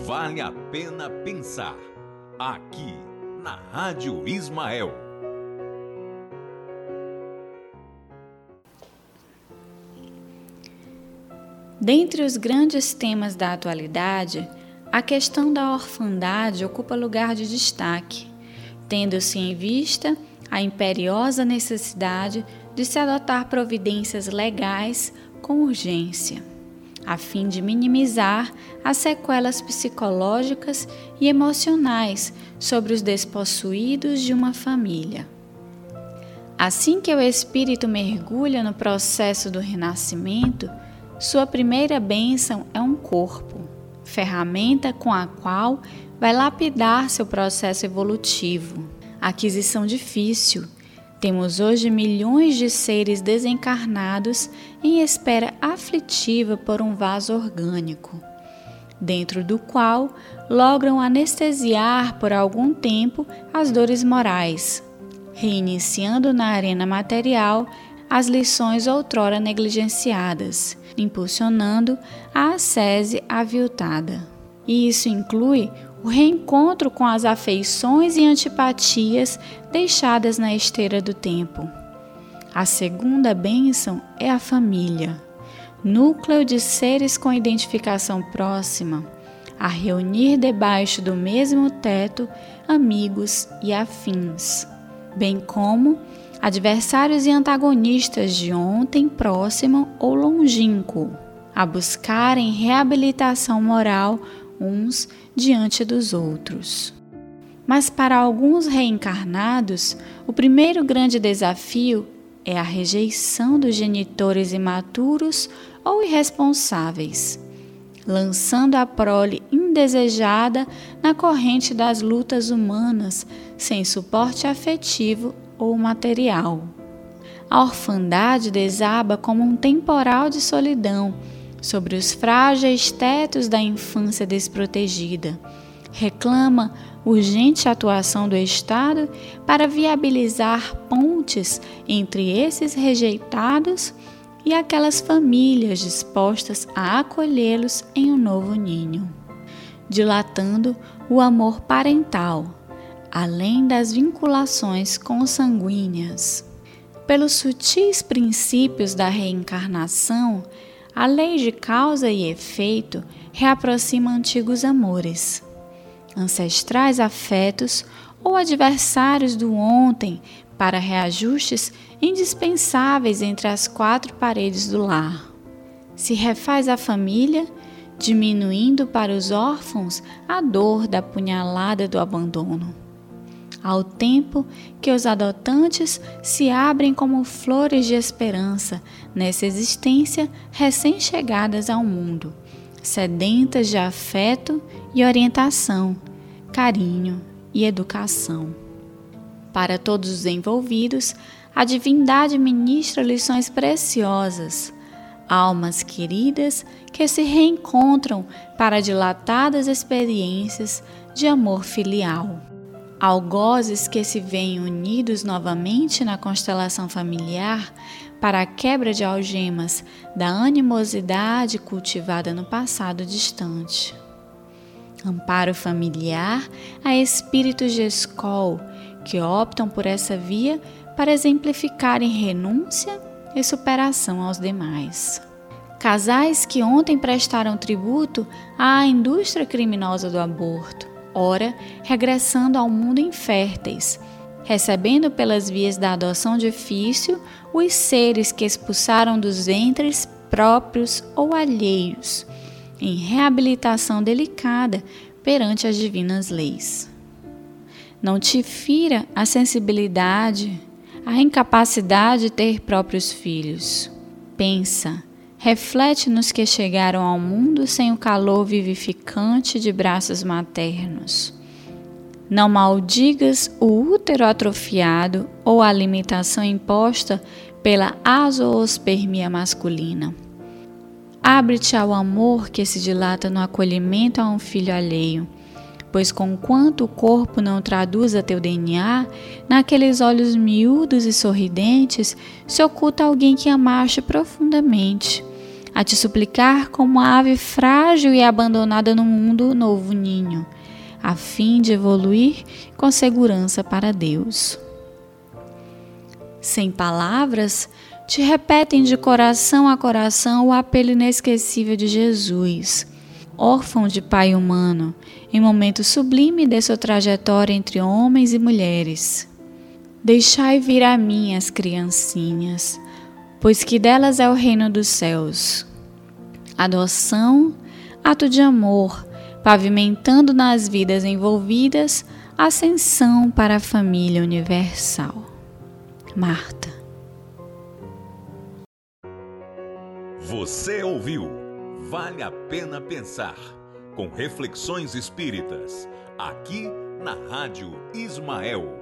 Vale a pena pensar. Aqui, na Rádio Ismael. Dentre os grandes temas da atualidade, a questão da orfandade ocupa lugar de destaque, tendo-se em vista a imperiosa necessidade de se adotar providências legais com urgência, a fim de minimizar as sequelas psicológicas e emocionais sobre os despossuídos de uma família. Assim que o espírito mergulha no processo do renascimento, sua primeira bênção é um corpo, ferramenta com a qual vai lapidar seu processo evolutivo. Aquisição difícil. Temos hoje milhões de seres desencarnados em espera aflitiva por um vaso orgânico, dentro do qual logram anestesiar por algum tempo as dores morais, reiniciando na arena material as lições outrora negligenciadas, impulsionando a ascese aviltada. E isso inclui o reencontro com as afeições e antipatias deixadas na esteira do tempo. A segunda bênção é a família, núcleo de seres com identificação próxima, a reunir debaixo do mesmo teto amigos e afins, bem como adversários e antagonistas de ontem próximo ou longínquo, a buscarem reabilitação moral uns diante dos outros. Mas para alguns reencarnados, o primeiro grande desafio é a rejeição dos genitores imaturos ou irresponsáveis, lançando a prole indesejada na corrente das lutas humanas sem suporte afetivo ou material. A orfandade desaba como um temporal de solidão sobre os frágeis tetos da infância desprotegida. Reclama urgente atuação do Estado para viabilizar pontes entre esses rejeitados e aquelas famílias dispostas a acolhê-los em um novo ninho, dilatando o amor parental além das vinculações consanguíneas. Pelos sutis princípios da reencarnação, a lei de causa e efeito reaproxima antigos amores, ancestrais afetos ou adversários do ontem para reajustes indispensáveis entre as quatro paredes do lar. Se refaz a família, diminuindo para os órfãos a dor da punhalada do abandono ao tempo que os adotantes se abrem como flores de esperança nessa existência recém-chegadas ao mundo, sedentas de afeto e orientação, carinho e educação. Para todos os envolvidos, a divindade ministra lições preciosas, almas queridas que se reencontram para dilatadas experiências de amor filial algozes que se veem unidos novamente na constelação familiar para a quebra de algemas da animosidade cultivada no passado distante. Amparo familiar a espíritos de escol que optam por essa via para exemplificarem renúncia e superação aos demais. Casais que ontem prestaram tributo à indústria criminosa do aborto ora regressando ao mundo inférteis, recebendo pelas vias da adoção difícil os seres que expulsaram dos ventres próprios ou alheios, em reabilitação delicada perante as divinas leis. Não te fira a sensibilidade, a incapacidade de ter próprios filhos. Pensa, reflete nos que chegaram ao mundo sem o calor vivificante de braços maternos. Não maldigas o útero atrofiado ou a limitação imposta pela azoospermia masculina. Abre-te ao amor que se dilata no acolhimento a um filho alheio, pois conquanto o corpo não traduza teu DNA, naqueles olhos miúdos e sorridentes se oculta alguém que amaste profundamente a te suplicar como uma ave frágil e abandonada no mundo novo ninho, a fim de evoluir com segurança para Deus. Sem palavras, te repetem de coração a coração o apelo inesquecível de Jesus, órfão de pai humano, em momento sublime de sua trajetória entre homens e mulheres. Deixai vir a mim as criancinhas, pois que delas é o reino dos céus. Adoção, ato de amor, pavimentando nas vidas envolvidas ascensão para a família universal. Marta. Você ouviu Vale a Pena Pensar, com reflexões espíritas, aqui na Rádio Ismael.